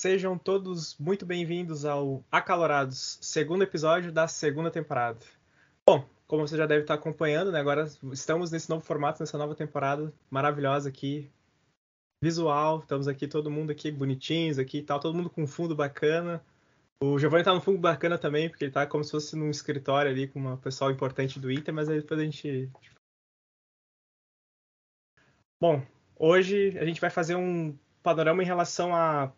Sejam todos muito bem-vindos ao Acalorados, segundo episódio da segunda temporada. Bom, como você já deve estar acompanhando, né, agora estamos nesse novo formato, nessa nova temporada maravilhosa aqui, visual, estamos aqui todo mundo aqui bonitinhos aqui e tal, todo mundo com fundo bacana. O Giovanni tá no fundo bacana também, porque ele tá como se fosse num escritório ali com uma pessoal importante do Inter, mas aí depois a gente Bom, hoje a gente vai fazer um panorama em relação a,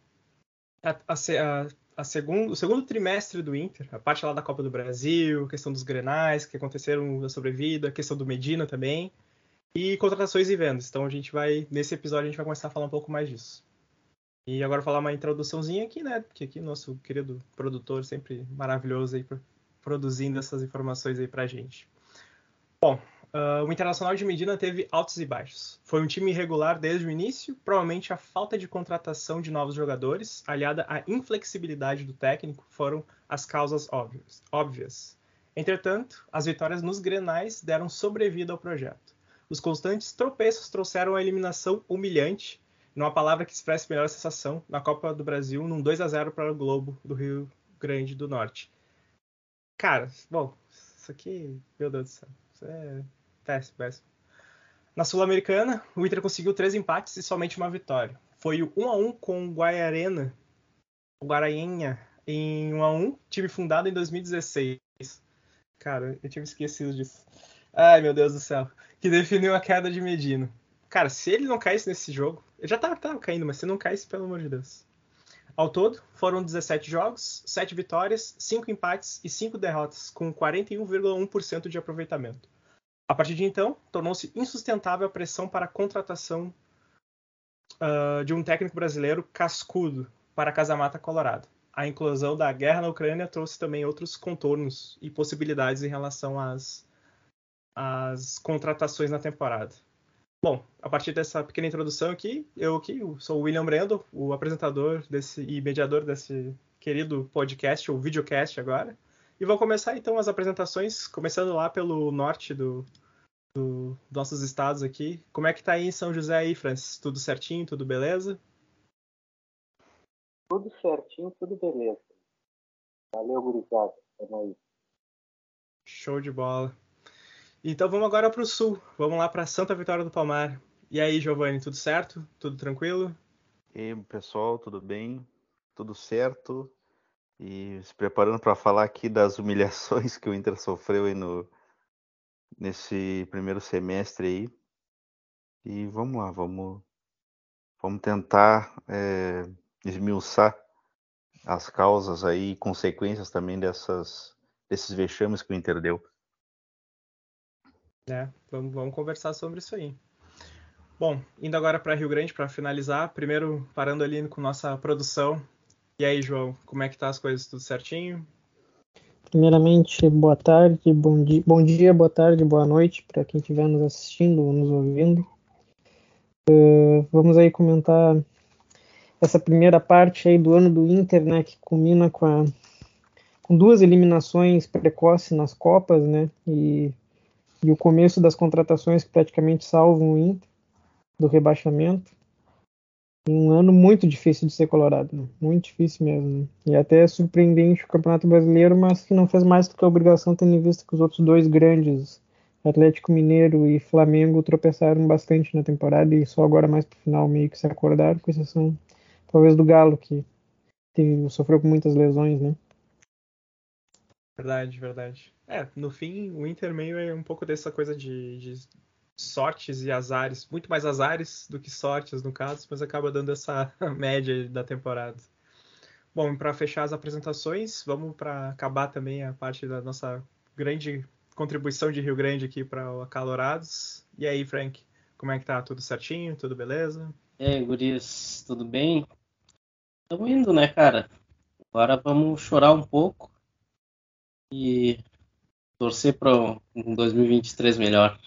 a, a, a, segundo, o segundo trimestre do Inter, a parte lá da Copa do Brasil, questão dos grenais que aconteceram na sobrevida, questão do Medina também, e contratações e vendas. Então a gente vai, nesse episódio, a gente vai começar a falar um pouco mais disso. E agora falar uma introduçãozinha aqui, né? Porque aqui nosso querido produtor sempre maravilhoso aí produzindo essas informações aí pra gente. Bom, Uh, o Internacional de Medina teve altos e baixos. Foi um time irregular desde o início, provavelmente a falta de contratação de novos jogadores, aliada à inflexibilidade do técnico, foram as causas óbvias. óbvias. Entretanto, as vitórias nos grenais deram sobrevida ao projeto. Os constantes tropeços trouxeram a eliminação humilhante, numa palavra que expressa melhor a sensação, na Copa do Brasil, num 2 a 0 para o Globo do Rio Grande do Norte. Cara, bom, isso aqui, meu Deus do céu, isso é Péssimo, péssimo. Na Sul-Americana, o Inter conseguiu três empates e somente uma vitória. Foi o 1 a 1 com o Guaiarena, o em 1 a 1 time fundado em 2016. Cara, eu tinha esquecido disso. Ai, meu Deus do céu. Que definiu a queda de Medina. Cara, se ele não caísse nesse jogo, ele já tava, tava caindo, mas se não caísse, pelo amor de Deus. Ao todo, foram 17 jogos, 7 vitórias, 5 empates e 5 derrotas, com 41,1% de aproveitamento. A partir de então, tornou-se insustentável a pressão para a contratação uh, de um técnico brasileiro cascudo para a Casamata Colorado. A inclusão da guerra na Ucrânia trouxe também outros contornos e possibilidades em relação às, às contratações na temporada. Bom, a partir dessa pequena introdução aqui, eu aqui sou o William Brendo, o apresentador desse e mediador desse querido podcast ou videocast agora. E vou começar então as apresentações, começando lá pelo norte do, do, dos nossos estados aqui. Como é que tá aí em São José aí, Francis? Tudo certinho, tudo beleza? Tudo certinho, tudo beleza. Valeu, gurizada. Tamo aí. Show de bola. Então vamos agora para o sul. Vamos lá para Santa Vitória do Palmar. E aí, Giovanni, tudo certo? Tudo tranquilo? E aí, pessoal, tudo bem? Tudo certo? E se preparando para falar aqui das humilhações que o Inter sofreu aí no, nesse primeiro semestre aí. E vamos lá, vamos, vamos tentar é, esmiuçar as causas aí e consequências também dessas, desses vexames que o Inter deu. É, vamos, vamos conversar sobre isso aí. Bom, indo agora para Rio Grande para finalizar, primeiro parando ali com nossa produção. E aí, João, como é que tá as coisas? Tudo certinho? Primeiramente, boa tarde, bom dia, bom dia boa tarde, boa noite para quem estiver nos assistindo ou nos ouvindo. Uh, vamos aí comentar essa primeira parte aí do ano do Inter, né, que culmina com, a, com duas eliminações precoces nas Copas, né, e, e o começo das contratações que praticamente salvam o Inter do rebaixamento um ano muito difícil de ser colorado, né? muito difícil mesmo. Né? E até é surpreendente o Campeonato Brasileiro, mas que não fez mais do que a obrigação, tendo em vista que os outros dois grandes, Atlético Mineiro e Flamengo, tropeçaram bastante na temporada e só agora mais pro final meio que se acordaram, com exceção talvez do Galo, que teve, sofreu com muitas lesões, né? Verdade, verdade. É, no fim, o Inter meio é um pouco dessa coisa de, de sortes e azares, muito mais azares do que sortes no caso, mas acaba dando essa média da temporada. Bom, para fechar as apresentações, vamos para acabar também a parte da nossa grande contribuição de Rio Grande aqui para o Acalorados. E aí, Frank, como é que tá? Tudo certinho? Tudo beleza? E aí, gurias, tudo bem? Estamos indo, né, cara? Agora vamos chorar um pouco e torcer para um 2023 melhor.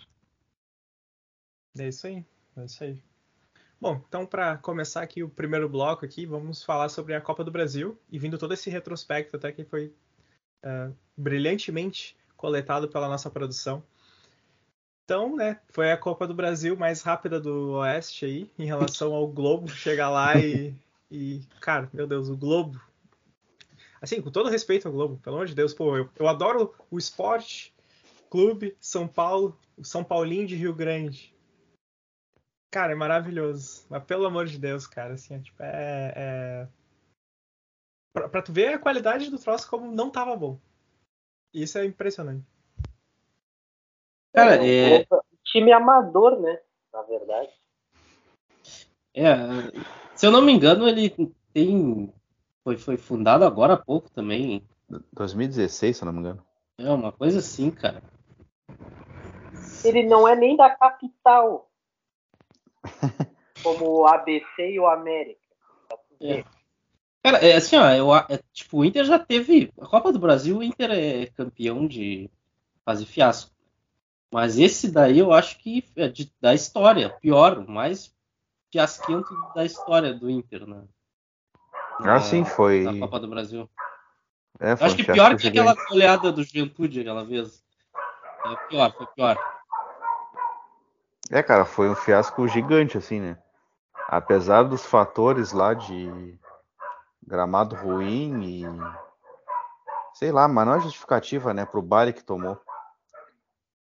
É isso aí, é isso aí. Bom, então para começar aqui o primeiro bloco aqui, vamos falar sobre a Copa do Brasil e vindo todo esse retrospecto até que foi uh, brilhantemente coletado pela nossa produção. Então, né, foi a Copa do Brasil mais rápida do Oeste aí, em relação ao Globo chegar lá e, E, cara, meu Deus, o Globo. Assim, com todo respeito ao Globo, pelo amor de Deus, pô, eu, eu adoro o esporte, clube, São Paulo, o São Paulinho de Rio Grande. Cara, é maravilhoso. Mas pelo amor de Deus, cara, assim, é, tipo, é. é... Pra, pra tu ver a qualidade do troço como não tava bom. Isso é impressionante. Cara, é. Time amador, né? Na verdade. É, se eu não me engano, ele tem. Foi, foi fundado agora há pouco também. 2016, se eu não me engano. É uma coisa assim, cara. Ele não é nem da capital. como o ABC e o América. É. Cara, é assim, ó, eu, é, tipo, o Inter já teve. A Copa do Brasil, o Inter é campeão de fazer fiasco. Mas esse daí eu acho que é de, da história, pior, o mais fiasquento da história do Inter, né? Na, ah, sim, foi. Na Copa do Brasil. É, acho que pior que aquela goleada do Juventude aquela vez. É pior, foi pior. É, cara, foi um fiasco gigante, assim, né? Apesar dos fatores lá de gramado ruim e. Sei lá, mas não é justificativa, né, pro baile que tomou.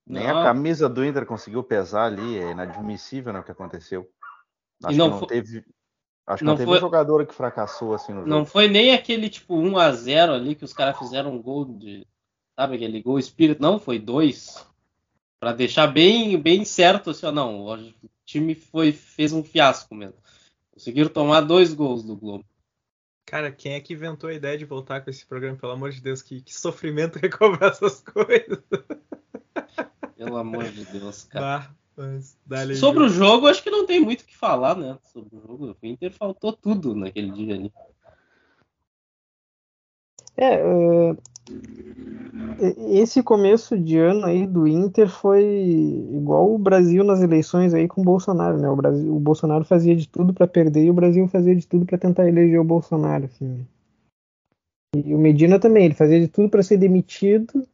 Nem não. a camisa do Inter conseguiu pesar ali, é inadmissível né, o que aconteceu. Acho não que não foi... teve. Acho que não, não teve foi... um jogador que fracassou assim no jogo. Não foi nem aquele tipo 1 a 0 ali que os caras fizeram um gol de. Sabe aquele gol espírito? Não, foi dois. Para deixar bem, bem certo assim, ó, não, o time foi, fez um fiasco mesmo. Conseguiram tomar dois gols do Globo. Cara, quem é que inventou a ideia de voltar com esse programa? Pelo amor de Deus, que, que sofrimento recobrar essas coisas. Pelo amor de Deus, cara. Bah, Sobre o jogo, acho que não tem muito o que falar, né? Sobre o jogo. O Inter faltou tudo naquele dia ali. É, uh, esse começo de ano aí do Inter foi igual o Brasil nas eleições aí com o Bolsonaro, né? O, Brasil, o Bolsonaro fazia de tudo para perder e o Brasil fazia de tudo para tentar eleger o Bolsonaro, assim. E o Medina também, ele fazia de tudo para ser demitido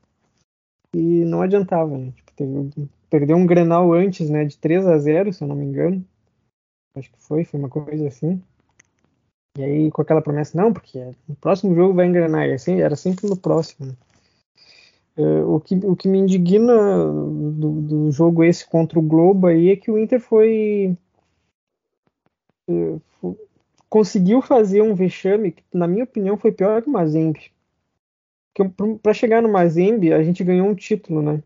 e não adiantava, né? Tipo, teve, perdeu um Grenal antes, né, de 3 a 0, se eu não me engano. Acho que foi, foi uma coisa assim. E aí com aquela promessa, não, porque no próximo jogo vai engrenar, e assim, era sempre no próximo. Uh, o, que, o que me indigna do, do, jogo esse contra o Globo aí é que o Inter foi. Uh, conseguiu fazer um vexame que, na minha opinião, foi pior que o Mazembe. Para chegar no Mazembe, a gente ganhou um título, né?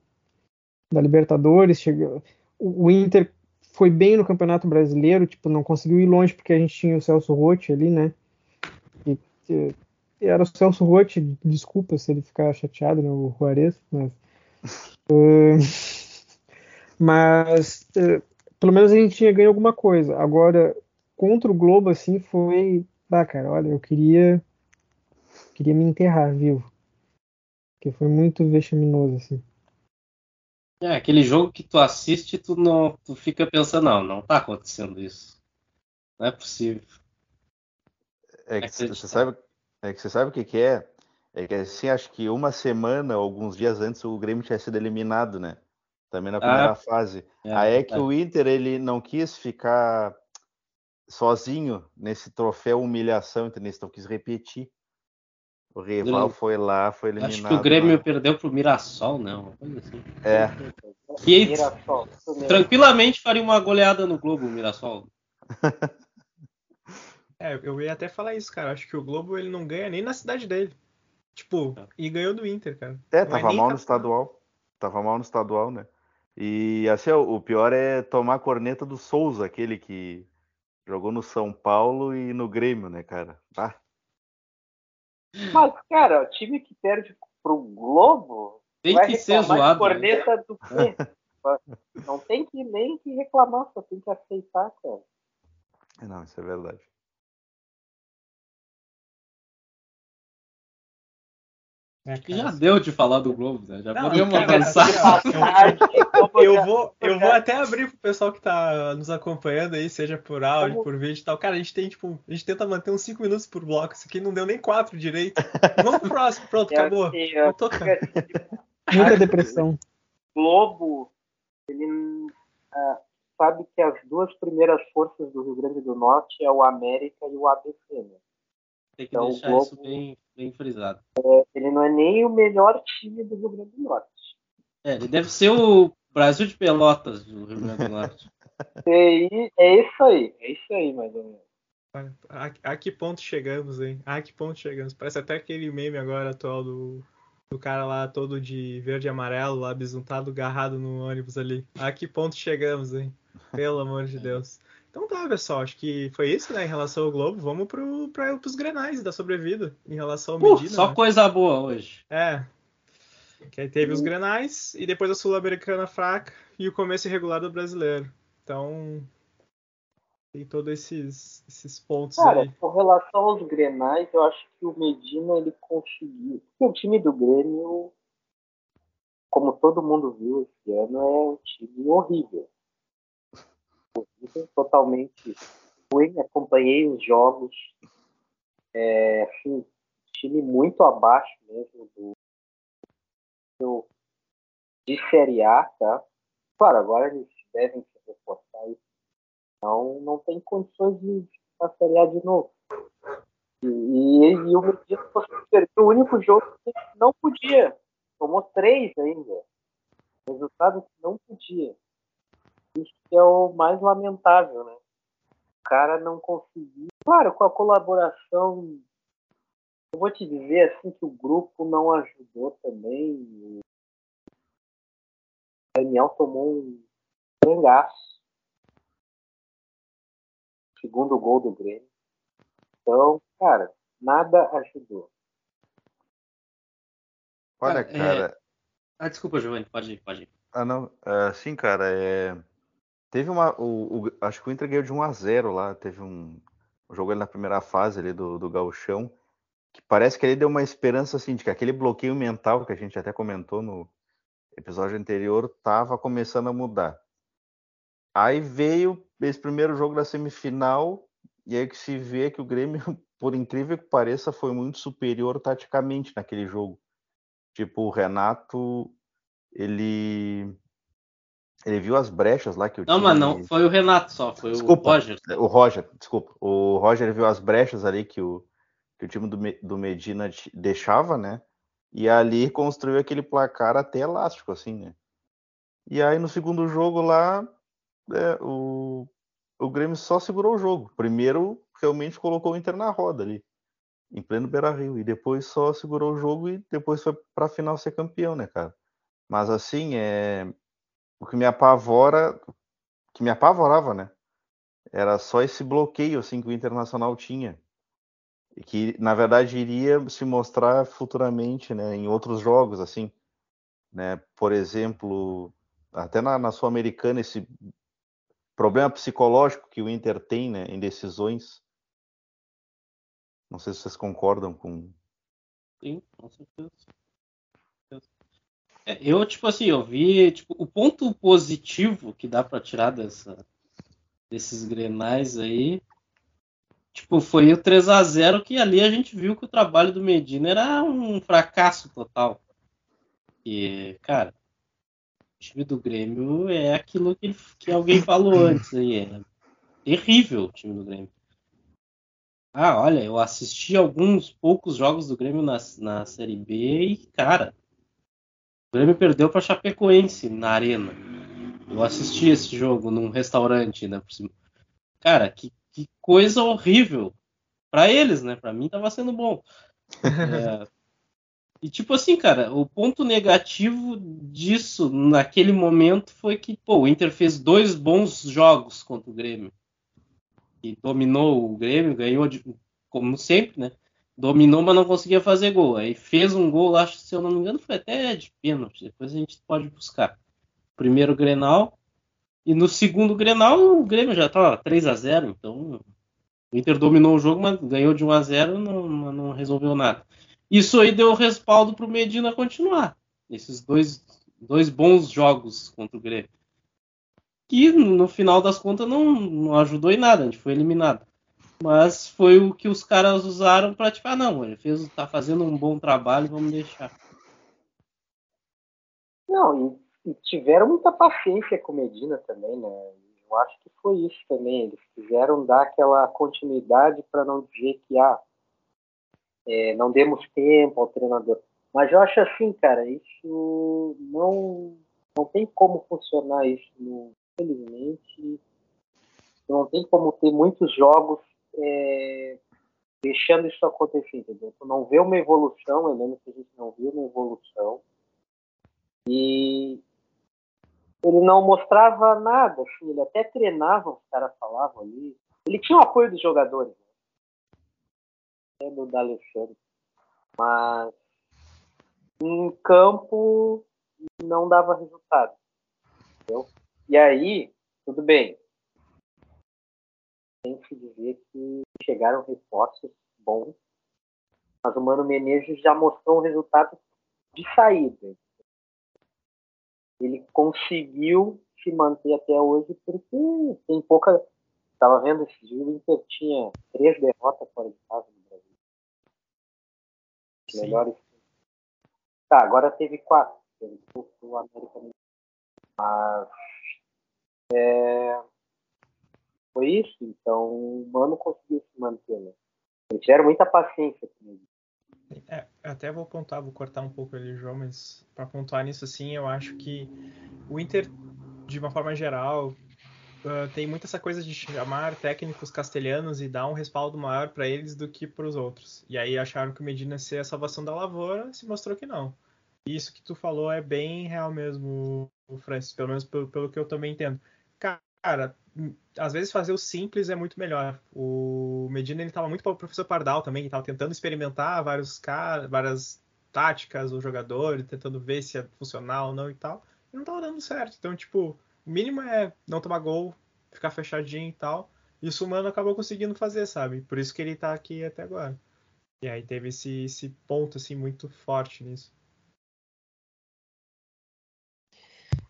Da Libertadores. Chegou, o, o Inter foi bem no Campeonato Brasileiro, tipo, não conseguiu ir longe porque a gente tinha o Celso Rotti ali, né? E, e, era o Celso Rotti, desculpa se ele ficar chateado, né, o Juarez, mas. uh, mas uh, pelo menos a gente tinha ganho alguma coisa. Agora, contra o Globo, assim, foi. Ah, cara, olha, eu queria. Queria me enterrar vivo. Porque foi muito vexaminoso, assim. É, aquele jogo que tu assiste, tu não, tu fica pensando, não, não tá acontecendo isso. Não é possível. É que você sabe, é que você sabe o que, que é? É que assim, acho que uma semana, alguns dias antes, o Grêmio tinha sido eliminado, né? Também na primeira ah, fase. É, Aí é que é. o Inter ele não quis ficar sozinho nesse troféu humilhação, entendeu? Então quis repetir. O rival foi lá, foi eliminado. Acho que o Grêmio lá. perdeu pro Mirassol. Uma coisa assim. É. Que Mirassol, tranquilamente faria uma goleada no Globo, o Mirassol. é, eu ia até falar isso, cara. Acho que o Globo ele não ganha nem na cidade dele. Tipo, e ganhou do Inter, cara. É, não tava é mal no estadual. Tava mal no estadual, né? E assim, o pior é tomar a corneta do Souza, aquele que jogou no São Paulo e no Grêmio, né, cara? Ah. Mas, cara, o time que perde pro Globo tem que ser zoado. Né? Corneta né? do quê? Não tem que nem que reclamar, só tem que aceitar, cara. Não, isso é verdade. É, já deu de falar do Globo, né? Já não, podemos avançar. Eu vou, eu vou até abrir pro pessoal que tá nos acompanhando aí, seja por áudio, por vídeo e tal. Cara, a gente tem, tipo, a gente tenta manter uns 5 minutos por bloco. Isso aqui não deu nem 4 direito. Vamos pro próximo, pronto, é acabou. Eu tô... Muita depressão. Globo, ele. Uh, sabe que as duas primeiras forças do Rio Grande do Norte é o América e o ABC, né? Tem que Então, deixar Globo- isso bem, bem frisado. Ele não é nem o melhor time do Rio Grande do Norte. É, ele deve ser o Brasil de Pelotas do Rio Grande do Norte. E é isso aí, é isso aí, mais ou menos. A, a que ponto chegamos, hein? A que ponto chegamos? Parece até aquele meme agora atual do, do cara lá todo de verde e amarelo, lá besuntado, agarrado no ônibus ali. A que ponto chegamos, hein? Pelo amor de Deus. Então tá, pessoal, acho que foi isso, né, em relação ao Globo. Vamos pro, pra, pros grenais da sobrevida, em relação ao Uh, Medina. só né? coisa boa hoje. É. Que aí teve os grenais e depois a Sul-Americana fraca e o começo irregular do brasileiro. Então, tem todos esses, esses pontos Cara, aí. com relação aos Grenais, eu acho que o Medina ele conseguiu. Porque o time do Grêmio, como todo mundo viu esse ano, é um time horrível. Totalmente ruim. Acompanhei os jogos. É, assim, time muito abaixo mesmo do, do de Série A, tá? Claro, agora eles devem se reforçar aí. Então não tem condições de pra Série A de novo. E, e, e o Medina perder o único jogo que não podia. Tomou três ainda. Resultado que não podia. Isso que é o mais lamentável, né? O cara não conseguiu. Claro, com a colaboração. Eu vou te dizer assim que o grupo não ajudou também. O Daniel tomou um frangaço. Segundo gol do Grêmio. Então, cara, nada ajudou. Olha, Cara, é-. Ah, desculpa, Giovanni, pode ir, pode ir. Ah, não. É, sim, cara. É... Teve uma. O, o- acho que o Inter ganhou de 1 a 0 lá. Teve um, jogo ali na primeira fase ali do, do Gauchão. Que parece que ele deu uma esperança assim, de que aquele bloqueio mental que a gente até comentou no episódio anterior tava começando a mudar. Aí veio esse primeiro jogo da semifinal, e aí que se vê que o Grêmio, por incrível que pareça, foi muito superior taticamente naquele jogo. Tipo, o Renato, ele ele viu as brechas lá que o Não, time... mas não, foi o Renato só, foi Desculpa. o Roger. O Roger, desculpa. O Roger viu as brechas ali que o, que o time do, do Medina deixava, né? E ali construiu aquele placar até elástico, assim, né? E aí no segundo jogo lá, é, o, o Grêmio só segurou o jogo. Primeiro, realmente colocou o Inter na roda ali, em pleno Beira-Rio. E depois só segurou o jogo e depois foi pra final ser campeão, né, cara? Mas assim, é... o que me apavora, que me apavorava, né? Era só esse bloqueio assim que o Internacional tinha. E que, na verdade, iria se mostrar futuramente, né, em outros jogos, assim. Né? Por exemplo, até na, na Sul-Americana, esse problema psicológico que o Inter tem, né, em decisões. Não sei se vocês concordam com. Sim, com certeza. Eu, tipo assim, eu vi, tipo, o ponto positivo que dá pra tirar dessa, desses grenais aí, tipo, foi o 3 a 0 que ali a gente viu que o trabalho do Medina era um fracasso total. E, cara, o time do Grêmio é aquilo que, que alguém falou antes aí, é terrível o time do Grêmio. Ah, olha, eu assisti alguns poucos jogos do Grêmio na, na Série B e, cara, o Grêmio perdeu para Chapecoense na Arena. Eu assisti esse jogo num restaurante, né, por cima. Cara, que, que coisa horrível. Pra eles, né? Pra mim tava sendo bom. É, E tipo assim, cara, o ponto negativo disso naquele momento foi que, pô, o Inter fez dois bons jogos contra o Grêmio. E dominou o Grêmio, ganhou de- como sempre, né? Dominou, mas não conseguia fazer gol. Aí fez um gol, acho que se eu não me engano, foi até de pênalti. Depois a gente pode buscar. Primeiro Grenal. E no segundo Grenal, o Grêmio já tava 3 a 0 então o Inter dominou o jogo, mas ganhou de 1 a 0 não, não resolveu nada. Isso aí deu respaldo para o Medina continuar. Esses dois, dois bons jogos contra o Grêmio. Que no final das contas não, não ajudou em nada, a gente foi eliminado. Mas foi o que os caras usaram para tipo, ah não, ele fez, tá fazendo um bom trabalho, vamos deixar. Não, e, e tiveram muita paciência com Medina também, né? eu acho que foi isso também. Eles quiseram dar aquela continuidade para não dizer que ah, é, não demos tempo ao treinador. Mas eu acho assim, cara, isso não, não tem como funcionar isso. Infelizmente, não tem como ter muitos jogos é, deixando isso acontecer, entendeu? Tu não vê uma evolução, eu lembro que a gente não viu uma evolução. E ele não mostrava nada, assim, ele até treinava, os caras falavam ali. Ele tinha o apoio dos jogadores, né? do D'Alessandro. Mas em campo não dava resultado. Entendeu? E aí, tudo bem. Tem que dizer que chegaram reforços bons, mas o Mano Menezes já mostrou um resultado de saída ele conseguiu se manter até hoje porque tem pouca. Estava vendo esse dia, o Inter tinha três derrotas fora de casa no Brasil. Sim. Melhores. Tá, agora teve quatro. Teve o América Mas. É, foi isso. Então o Mano conseguiu se manter. Né? Eles tiveram muita paciência comigo. É, até vou pontuar, vou cortar um pouco ali, João, mas para pontuar nisso assim, eu acho que o Inter, de uma forma geral, uh, tem muito essa coisa de chamar técnicos castelhanos e dar um respaldo maior para eles do que para os outros. E aí acharam que o Medina ia ser a salvação da lavoura, se mostrou que não. Isso que tu falou é bem real mesmo, Francis, pelo menos pelo, pelo que eu também entendo. Cara, às vezes fazer o simples é muito melhor. O Medina ele tava muito para o professor Pardal também, que estava tentando experimentar vários caras, várias táticas, o jogador, tentando ver se é funcional ou não e tal. E não tava dando certo. Então, tipo, o mínimo é não tomar gol, ficar fechadinho e tal. E o Mano acabou conseguindo fazer, sabe? Por isso que ele tá aqui até agora. E aí teve esse, esse ponto, assim, muito forte nisso.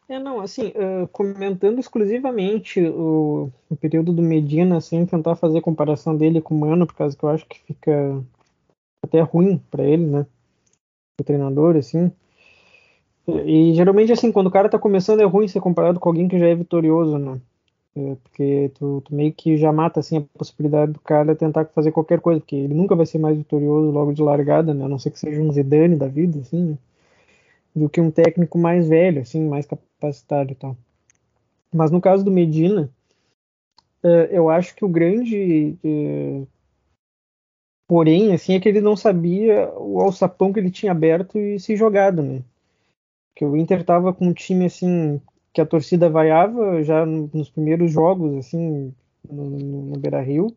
É, não, assim, uh, comentando exclusivamente o, o, período do Medina, assim, tentar fazer comparação dele com o Mano, por causa que eu acho que fica até ruim para ele, né? O treinador, assim. E, e, geralmente, assim, quando o cara tá começando é ruim ser comparado com alguém que já é vitorioso, né? É, porque tu, tu, meio que já mata, assim, a possibilidade do cara tentar fazer qualquer coisa, porque ele nunca vai ser mais vitorioso logo de largada, né? A não ser que seja um Zidane da vida, assim, né? Do que um técnico mais velho, assim, mais capacitado e tal. Mas no caso do Medina, uh, eu acho que o grande uh, porém, assim, é que ele não sabia o alçapão que ele tinha aberto e se jogado, né? Que o Inter tava com um time assim que a torcida vaiava já nos primeiros jogos, assim, no, no, no Beira Rio.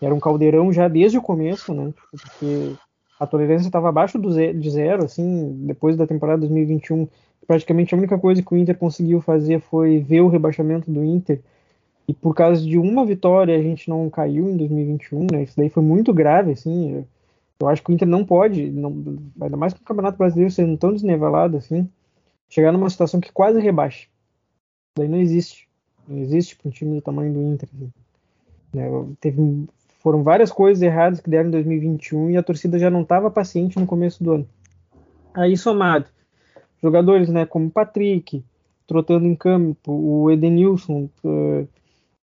Era um caldeirão já desde o começo, né? Porque a tolerância estava abaixo de zero, assim, depois da temporada 2021. Praticamente a única coisa que o Inter conseguiu fazer foi ver o rebaixamento do Inter. E por causa de uma vitória a gente não caiu em 2021, né? Isso daí foi muito grave, assim. Eu acho que o Inter não pode, não, ainda mais com o Campeonato Brasileiro sendo tão desnivelado assim, chegar numa situação que quase rebaixe. Daí não existe. Não existe para um time do tamanho do Inter. Assim. Né? Teve foram várias coisas erradas que deram em 2021 e a torcida já não estava paciente no começo do ano. Aí somado, jogadores né, como Patrick, trotando em campo, o Edenilson, uh,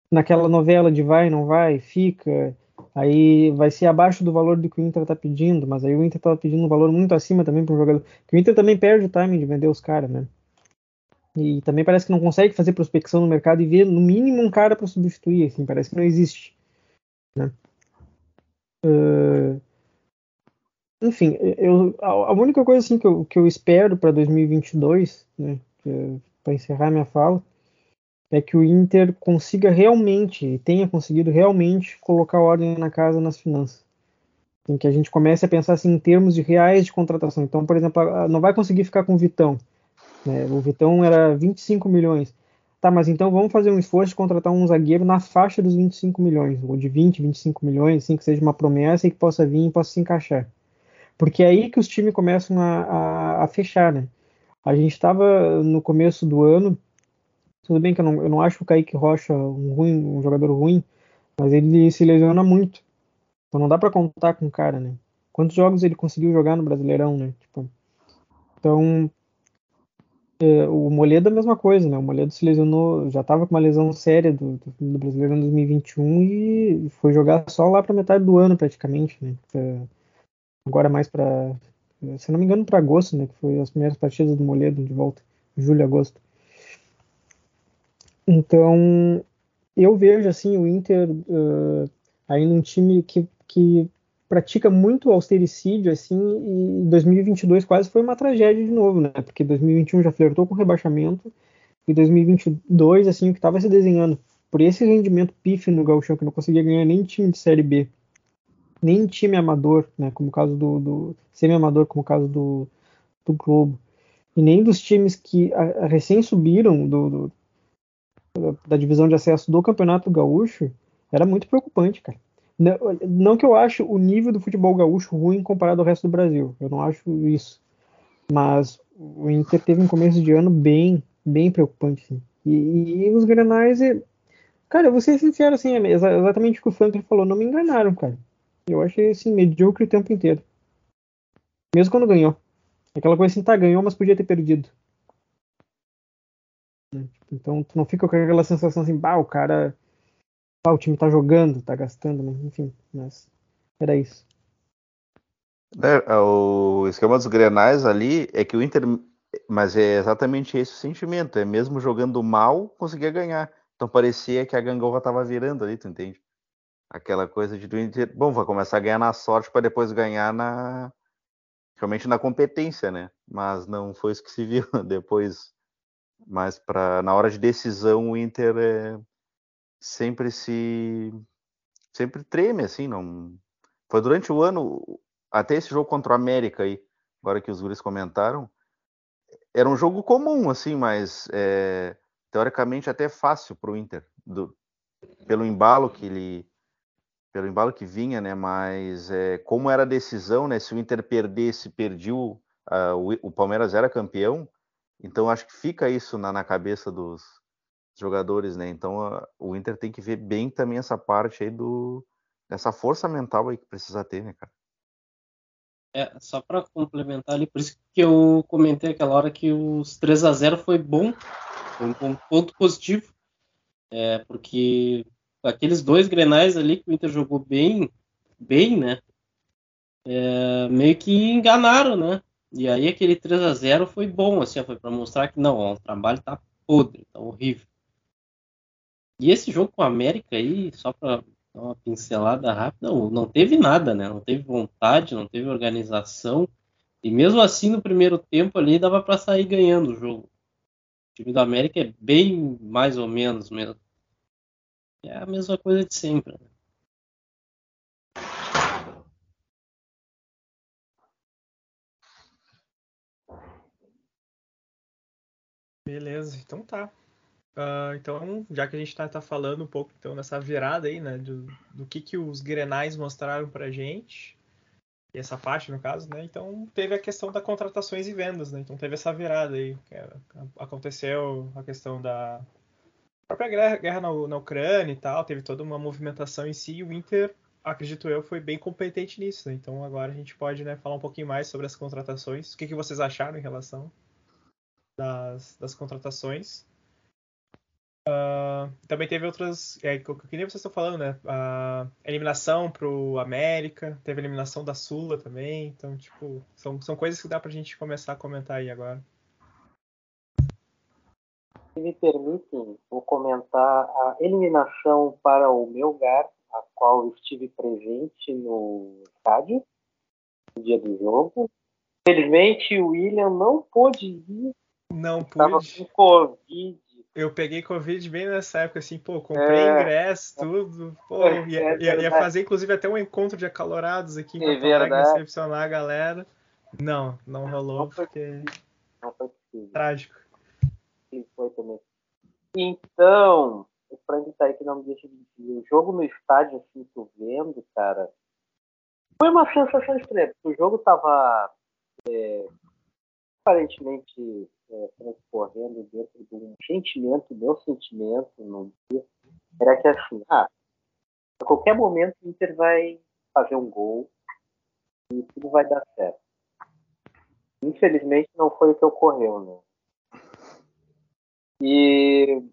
naquela novela de vai, não vai, fica, aí vai ser abaixo do valor do que o Inter está pedindo, mas aí o Inter estava pedindo um valor muito acima também para o jogador, que o Inter também perde o timing de vender os caras, né? E também parece que não consegue fazer prospecção no mercado e ver no mínimo um cara para substituir, assim, parece que não existe. Né? Uh, enfim, eu, a, única coisa assim, que, eu, que eu espero para 2022, né, para encerrar minha fala, é que o Inter consiga realmente, tenha conseguido realmente colocar ordem na casa nas finanças. Em que a gente comece a pensar assim, em termos de reais de contratação. Então, por exemplo, não vai conseguir ficar com o Vitão. Né? O Vitão era 25 milhões. Tá, mas então vamos fazer um esforço de contratar um zagueiro na faixa dos 25 milhões, ou de 20, 25 milhões, assim, que seja uma promessa e que possa vir e possa se encaixar. Porque é aí que os times começam a, a, a fechar, né? A gente estava no começo do ano, tudo bem que eu não, eu não acho o Kaique Rocha um, ruim, um jogador ruim, mas ele se lesiona muito. Então não dá para contar com o cara, né? Quantos jogos ele conseguiu jogar no Brasileirão, né? Tipo, então É, o Moledo é a mesma coisa, né? O Moledo se lesionou, já estava com uma lesão séria do, do, brasileiro em 2021 e foi jogar só lá para metade do ano praticamente, né? Agora mais para, se não me engano, para agosto, né? Que foi as primeiras partidas do Moledo de volta, julho, agosto. Então, eu vejo assim o Inter uh, ainda um time que, que pratica muito austericídio, assim, e 2022 quase foi uma tragédia de novo, né? Porque 2021 já flertou com rebaixamento, e 2022, assim, o que estava se desenhando por esse rendimento pífio no Gauchão, que não conseguia ganhar nem time de Série B, nem time amador, né? Como o caso do, do semi-amador, como o caso do, do Globo, e nem dos times que a, a recém subiram do, do, da divisão de acesso do Campeonato Gaúcho, era muito preocupante, cara. Não, não, que eu acho o nível do futebol gaúcho ruim comparado ao resto do Brasil. Eu não acho isso. Mas o Inter teve um começo de ano bem, bem preocupante. Sim. E, e, os Grenais, cara, eu vou ser sincero, assim, é exatamente o que o Franklin falou, não me enganaram, cara. Eu achei assim, medíocre o tempo inteiro. Mesmo quando ganhou. Aquela coisa assim, tá, ganhou, mas podia ter perdido. Então tu não fica com aquela sensação assim, bah, o cara ah, o time tá jogando, tá gastando, enfim, mas era isso. É, o esquema dos Grenais ali é que o Inter, mas é exatamente esse o sentimento, é mesmo jogando mal, conseguia ganhar. Então parecia que a gangorra tava virando ali, tu entende? Aquela coisa de do Inter, bom, vai começar a ganhar na sorte para depois ganhar na realmente na competência, né? Mas não foi isso que se viu depois. Mas para na hora de decisão o Inter é, sempre se sempre treme assim, não foi durante o ano até esse jogo contra o América aí, agora que os guris comentaram, era um jogo comum assim, mas é, teoricamente até fácil para o Inter, do, pelo embalo que ele pelo embalo que vinha, né? Mas é, como era a decisão, né? Se o Inter perdesse, perdiu, uh, o, o, Palmeiras era campeão. Então acho que fica isso na, na cabeça dos, jogadores, né? Então a, o Inter tem que ver bem também essa parte aí do dessa força mental aí que precisa ter, né, cara? É, só para complementar ali, por isso que eu comentei aquela hora que os 3 a 0 foi bom, foi um ponto positivo, é, porque aqueles dois grenais ali que o Inter jogou bem, bem, né? É, meio que enganaram, né? E aí aquele 3 a 0 foi bom, assim, foi para mostrar que não, ó, o trabalho tá podre, tá horrível. E esse jogo com a América aí, só para dar uma pincelada rápida, não, não teve nada, né? Não teve vontade, não teve organização. E mesmo assim, no primeiro tempo ali, dava para sair ganhando o jogo. O time do América é bem mais ou menos mesmo. É a mesma coisa de sempre. Né? Beleza, então tá. Uh, então, já que a gente está tá falando um pouco então nessa virada aí, né, do, do que, que os Grenais mostraram para gente, e essa parte no caso, né, então teve a questão da contratações e vendas, né, então teve essa virada aí, é, aconteceu a questão da própria guerra, guerra na, na, Ucrânia e tal, teve toda uma movimentação em si, e o Inter, acredito eu, foi bem competente nisso, né, então agora a gente pode, né, falar um pouquinho mais sobre as contratações, o que, que vocês acharam em relação das, das contratações, Uh, também teve outras. É, que nem vocês estão falando, né? A eliminação pro América, teve eliminação da Sula também. Então, tipo, são, são coisas que dá pra gente começar a comentar aí agora. Se me permitem, vou comentar a eliminação para o meu lugar, a qual estive presente no estádio, no dia do jogo. Infelizmente, o William não pôde ir. Não pude. Estava com Covid eu peguei Covid bem nessa época, assim, pô, comprei é, ingresso, tudo, pô, é, ia, é ia, ia, fazer inclusive até um encontro de acalorados aqui em é recepcionar a galera. Não, não rolou, não porque. Não foi possível. Trágico. Sim, foi também. Então, o Frank tá aí que não me deixa de dizer. O jogo no estádio, assim, tu vendo, cara, foi uma sensação estranha, porque o jogo tava é, aparentemente é, transcorrendo dentro de um sentimento, meu sentimento no dia, era que assim, ah, a qualquer momento o Inter vai fazer um gol e tudo vai dar certo. Infelizmente não foi o que ocorreu, né? E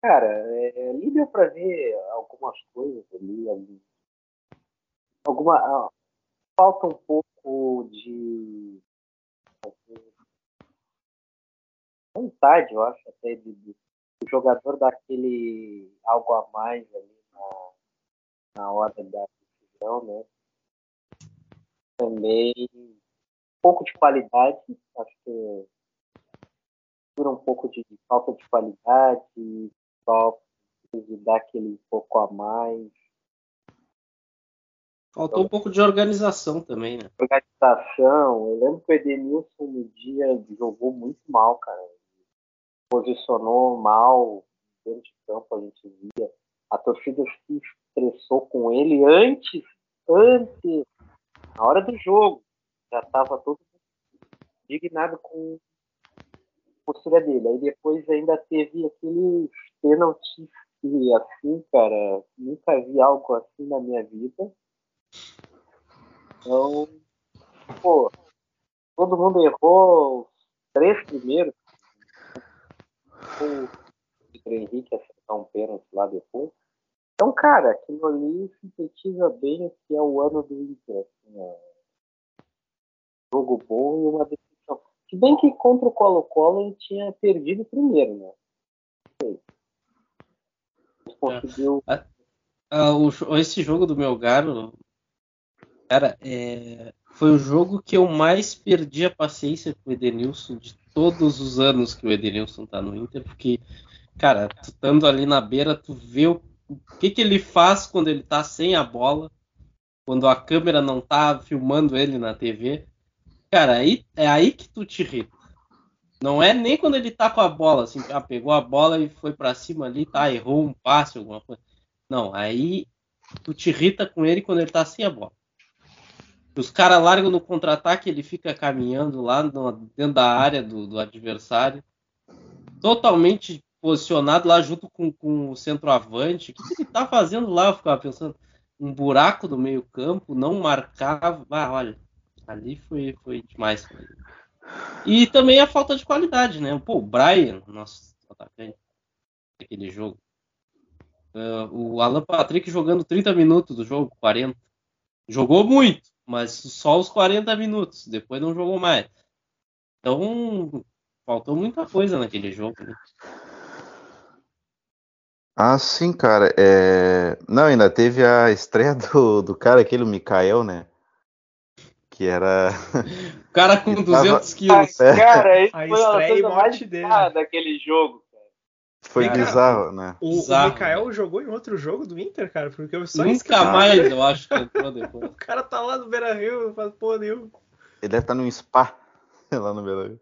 cara, é, ali deu para ver algumas coisas ali, ali. alguma ah, falta um pouco de vontade, eu acho até de, de o jogador daquele algo a mais ali na, na hora da decisão, né? Também um pouco de qualidade, acho que um pouco de falta de qualidade, falta de dar aquele pouco a mais. Faltou então, um pouco de organização também, né? Organização. Eu lembro que o Edenilson no dia jogou muito mal, cara. Posicionou mal dentro de campo, a gente via. A torcida se estressou com ele antes, antes, na hora do jogo. Já estava todo indignado com a postura dele. Aí depois ainda teve aquele pênalti e assim, cara, nunca vi algo assim na minha vida. Então, pô, todo mundo errou os três primeiros. O Henrique acertar um pênalti lá depois. Então, cara, aquilo ali sintetiza bem o que é o ano do Inter. Assim, ó. Jogo bom e uma decisão. Se bem que contra o Colo-Colo ele tinha perdido primeiro, né? conseguiu. É. Ah, o, esse jogo do meu garo, cara, é, foi o jogo que eu mais perdi a paciência com o Edenilson de todos os anos que o Edenilson tá no Inter, porque, cara, tu estando ali na beira, tu vê o, o que, que ele faz quando ele tá sem a bola, quando a câmera não tá filmando ele na TV. Cara, aí, é aí que tu te irrita. Não é nem quando ele tá com a bola, assim, ah, pegou a bola e foi para cima ali, tá, errou um passe, alguma coisa. Não, aí tu te irrita com ele quando ele tá sem a bola. Os caras largam no contra-ataque, ele fica caminhando lá no, dentro da área do, do, adversário, totalmente posicionado lá junto com, com o centroavante. O que, que ele tá fazendo lá? Eu ficava pensando, um buraco do meio-campo, não marcava. Ah, olha, ali foi, foi demais. E também a falta de qualidade, né? Pô, o Brian, nosso atacante, aquele jogo. Uh, o Alan Patrick jogando 30 minutos do jogo, 40. Jogou muito, mas só os 40 minutos. Depois não jogou mais. Então, faltou muita coisa naquele jogo. Né? Ah, sim, cara. É... Não, ainda teve a estreia do, do cara, aquele Mikael, né? que era. O cara com 200 quilos. É. Cara, isso a foi a coisa mais dele. daquele jogo. Foi cara, bizarro, né? O, bizarro, o Mikael jogou em outro jogo do Inter, cara, porque eu só Nunca mais, eu acho que entrou depois. o cara tá lá no Beira Rio, não faz porra nenhuma. Ele deve estar tá num spa lá no Beira Rio.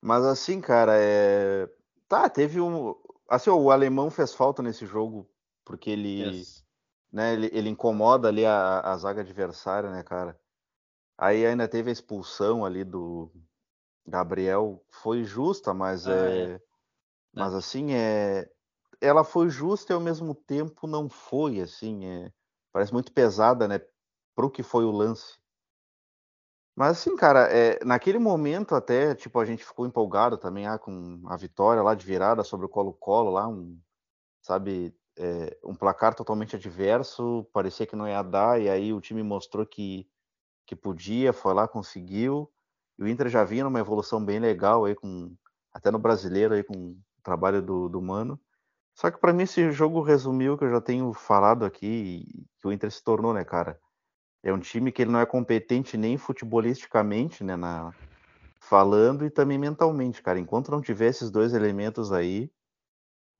Mas assim, cara, é. Tá, teve um. Assim, o alemão fez falta nesse jogo, porque ele. Yes. Né, ele, ele incomoda ali a, a zaga adversária, né, cara? Aí ainda teve a expulsão ali do Gabriel, foi justa, mas ah, é, é, mas assim é, ela foi justa e ao mesmo tempo não foi, assim, é, parece muito pesada, né, pro que foi o lance. Mas assim, cara, é, naquele momento até, tipo, a gente ficou empolgado também ah, com a vitória lá de virada sobre o Colo-Colo lá, um, sabe, é, um placar totalmente adverso, parecia que não ia dar, e aí o time mostrou que que podia, foi lá, conseguiu. E o Inter já vinha numa evolução bem legal aí com até no brasileiro aí com trabalho do, do Mano. Só que para mim esse jogo resumiu que eu já tenho falado aqui que o Inter se tornou, né, cara? É um time que ele não é competente nem futebolisticamente, né, na falando e também mentalmente, cara. Enquanto não tiver esses dois elementos aí,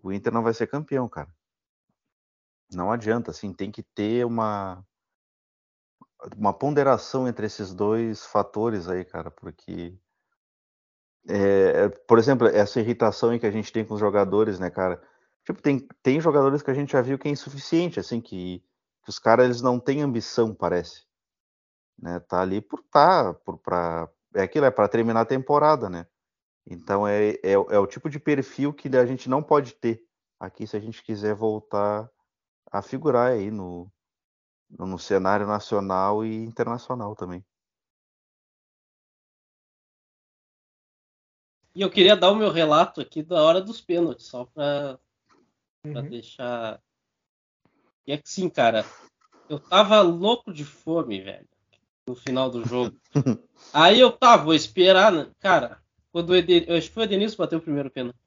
o Inter não vai ser campeão, cara. Não adianta, assim, tem que ter uma uma ponderação entre esses dois fatores aí, cara, porque é, por exemplo, essa irritação que a gente tem com os jogadores, né, cara? Tipo, tem, tem jogadores que a gente já viu que é insuficiente, assim, que, que os caras eles não têm ambição, parece. Né? Tá ali por tá, por pra, é aquilo, é para terminar a temporada, né? Então é, é, é o tipo de perfil que a gente não pode ter aqui se a gente quiser voltar a figurar aí no, no cenário nacional e internacional também. E eu queria dar o meu relato aqui da hora dos pênaltis, só pra, pra Uhum. deixar. E é que sim, cara, eu tava louco de fome, velho, no final do jogo. Aí eu tá, vou esperar, né? cara. Quando o Eden... eu acho que foi o Edenilson que bateu o primeiro pênalti.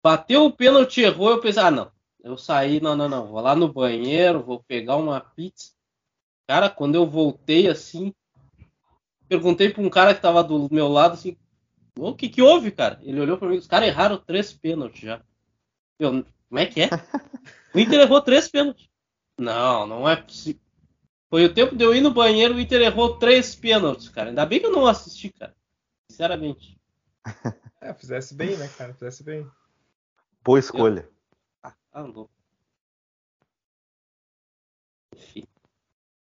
Bateu o pênalti, errou, eu pensei, ah, não. Eu saí, não, não, não. Vou lá no banheiro, vou pegar uma pizza. Cara, quando eu voltei assim, perguntei pra um cara que tava do meu lado assim, o que que houve, cara? Ele olhou pra mim, os caras erraram três pênaltis já. Eu, como é que é? O Inter errou três pênaltis. Não, não é possível. Foi o tempo de eu ir no banheiro, o Inter errou três pênaltis, cara. Ainda bem que eu não assisti, cara. Sinceramente. É, fizesse bem, né, cara? Fizesse bem. Boa escolha. Ah, tá louco. Enfim.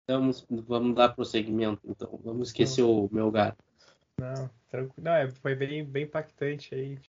Vamos, vamos dar prosseguimento, então. Vamos esquecer o meu gato. Não, tranquilo. Não, é, foi bem, bem impactante aí.